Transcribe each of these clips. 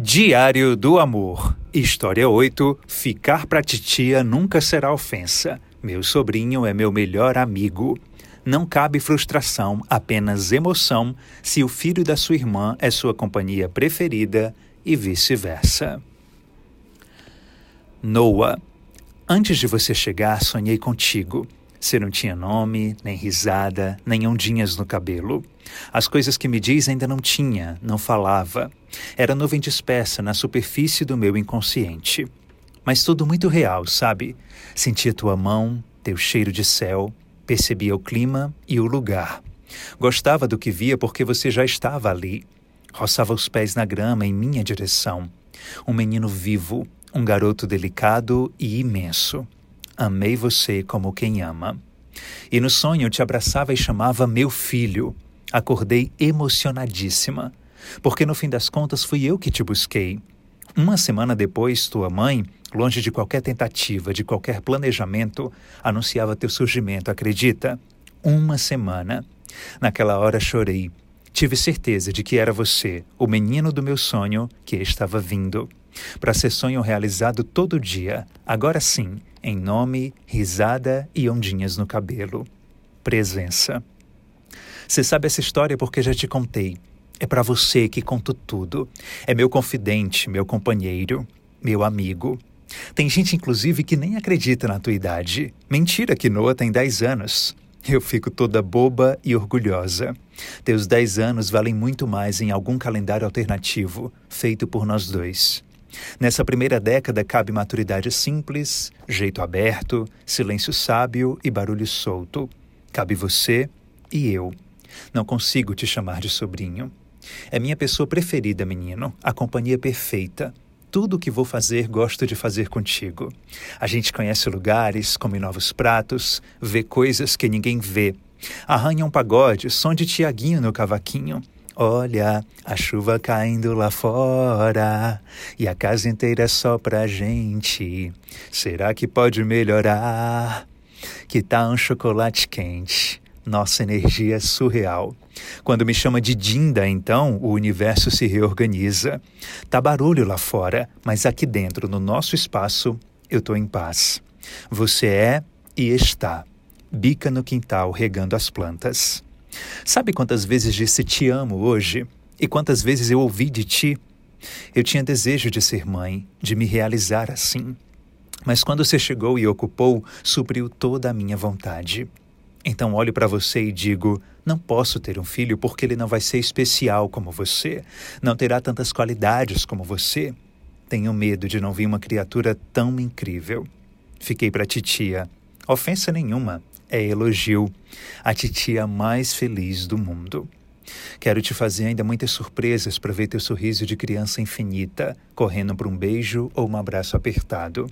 Diário do Amor. História 8. Ficar pra titia nunca será ofensa. Meu sobrinho é meu melhor amigo. Não cabe frustração, apenas emoção, se o filho da sua irmã é sua companhia preferida e vice-versa. Noah. Antes de você chegar, sonhei contigo. Você não tinha nome, nem risada, nem ondinhas no cabelo. As coisas que me diz ainda não tinha, não falava. Era nuvem dispersa na superfície do meu inconsciente. Mas tudo muito real, sabe? Sentia tua mão, teu cheiro de céu, percebia o clima e o lugar. Gostava do que via porque você já estava ali. Roçava os pés na grama em minha direção. Um menino vivo, um garoto delicado e imenso. Amei você como quem ama. E no sonho te abraçava e chamava meu filho. Acordei emocionadíssima, porque no fim das contas fui eu que te busquei. Uma semana depois, tua mãe, longe de qualquer tentativa, de qualquer planejamento, anunciava teu surgimento, acredita? Uma semana. Naquela hora chorei. Tive certeza de que era você, o menino do meu sonho, que estava vindo. Para ser sonho realizado todo dia, agora sim, em nome, risada e ondinhas no cabelo. Presença. Você sabe essa história porque já te contei. É para você que conto tudo. É meu confidente, meu companheiro, meu amigo. Tem gente, inclusive, que nem acredita na tua idade. Mentira que Noah tem 10 anos. Eu fico toda boba e orgulhosa. Teus 10 anos valem muito mais em algum calendário alternativo, feito por nós dois. Nessa primeira década cabe maturidade simples, jeito aberto, silêncio sábio e barulho solto. Cabe você e eu. Não consigo te chamar de sobrinho. É minha pessoa preferida, menino, a companhia perfeita. Tudo o que vou fazer, gosto de fazer contigo. A gente conhece lugares, come novos pratos, vê coisas que ninguém vê. Arranha um pagode, som de Tiaguinho no cavaquinho. Olha, a chuva caindo lá fora e a casa inteira é só pra gente. Será que pode melhorar? Que tá um chocolate quente. Nossa energia é surreal. Quando me chama de Dinda, então, o universo se reorganiza. Tá barulho lá fora, mas aqui dentro, no nosso espaço, eu tô em paz. Você é e está. Bica no quintal regando as plantas. Sabe quantas vezes disse te amo hoje? E quantas vezes eu ouvi de ti? Eu tinha desejo de ser mãe, de me realizar assim. Mas quando você chegou e ocupou, supriu toda a minha vontade. Então olho para você e digo: não posso ter um filho porque ele não vai ser especial como você, não terá tantas qualidades como você. Tenho medo de não vir uma criatura tão incrível. Fiquei para titia. Ofensa nenhuma, é elogio. A titia mais feliz do mundo. Quero te fazer ainda muitas surpresas para ver teu sorriso de criança infinita, correndo para um beijo ou um abraço apertado.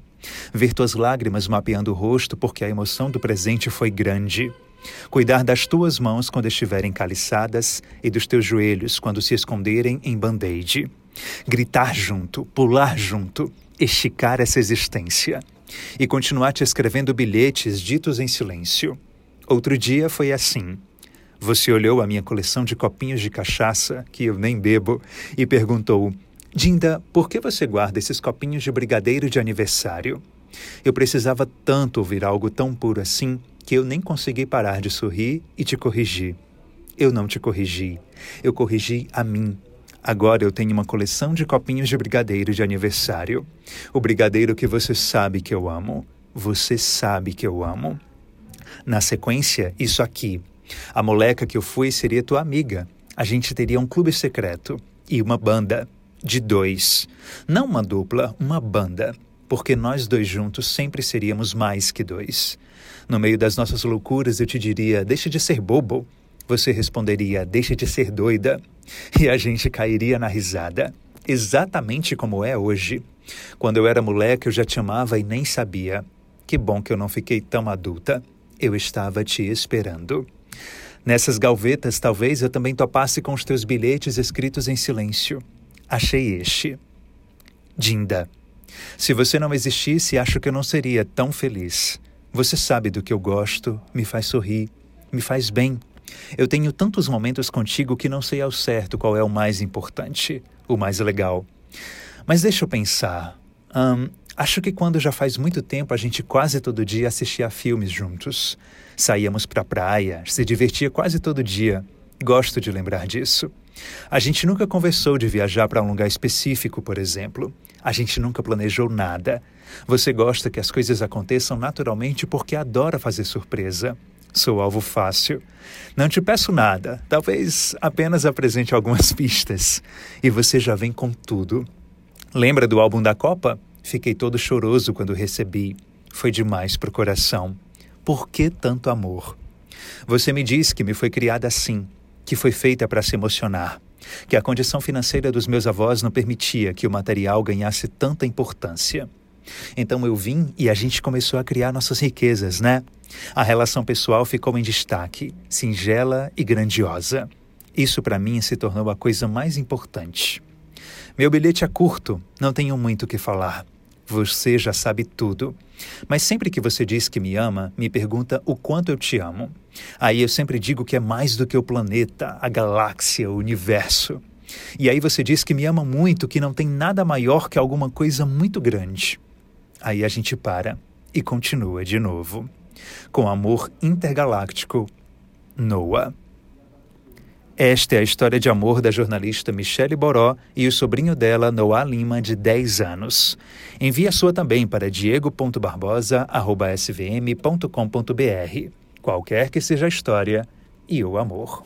Ver tuas lágrimas mapeando o rosto porque a emoção do presente foi grande. Cuidar das tuas mãos quando estiverem caliçadas e dos teus joelhos quando se esconderem em band-aid. Gritar junto, pular junto, esticar essa existência e continuar te escrevendo bilhetes ditos em silêncio. Outro dia foi assim. Você olhou a minha coleção de copinhos de cachaça, que eu nem bebo, e perguntou: Dinda, por que você guarda esses copinhos de brigadeiro de aniversário? Eu precisava tanto ouvir algo tão puro assim que eu nem consegui parar de sorrir e te corrigir. Eu não te corrigi, eu corrigi a mim, Agora eu tenho uma coleção de copinhos de brigadeiro de aniversário. O brigadeiro que você sabe que eu amo. Você sabe que eu amo. Na sequência, isso aqui. A moleca que eu fui seria tua amiga. A gente teria um clube secreto e uma banda. De dois. Não uma dupla, uma banda. Porque nós dois juntos sempre seríamos mais que dois. No meio das nossas loucuras, eu te diria: deixa de ser bobo. Você responderia: deixa de ser doida. E a gente cairia na risada, exatamente como é hoje. Quando eu era moleque, eu já te amava e nem sabia. Que bom que eu não fiquei tão adulta. Eu estava te esperando. Nessas galvetas, talvez eu também topasse com os teus bilhetes escritos em silêncio. Achei este. Dinda. Se você não existisse, acho que eu não seria tão feliz. Você sabe do que eu gosto, me faz sorrir, me faz bem. Eu tenho tantos momentos contigo que não sei ao certo qual é o mais importante, o mais legal. Mas deixa eu pensar. Um, acho que quando já faz muito tempo a gente quase todo dia assistia a filmes juntos. Saíamos para a praia, se divertia quase todo dia. Gosto de lembrar disso. A gente nunca conversou de viajar para um lugar específico, por exemplo. A gente nunca planejou nada. Você gosta que as coisas aconteçam naturalmente porque adora fazer surpresa. Sou alvo fácil. Não te peço nada, talvez apenas apresente algumas pistas. E você já vem com tudo. Lembra do álbum da Copa? Fiquei todo choroso quando recebi. Foi demais pro coração. Por que tanto amor? Você me diz que me foi criada assim, que foi feita para se emocionar, que a condição financeira dos meus avós não permitia que o material ganhasse tanta importância. Então eu vim e a gente começou a criar nossas riquezas, né? A relação pessoal ficou em destaque, singela e grandiosa. Isso para mim se tornou a coisa mais importante. Meu bilhete é curto, não tenho muito o que falar. Você já sabe tudo. Mas sempre que você diz que me ama, me pergunta o quanto eu te amo. Aí eu sempre digo que é mais do que o planeta, a galáxia, o universo. E aí você diz que me ama muito, que não tem nada maior que alguma coisa muito grande. Aí a gente para e continua de novo. Com amor intergaláctico, Noah. Esta é a história de amor da jornalista Michele Boró e o sobrinho dela, Noah Lima, de 10 anos. Envie a sua também para diego.barbosa.svm.com.br. Qualquer que seja a história e o amor.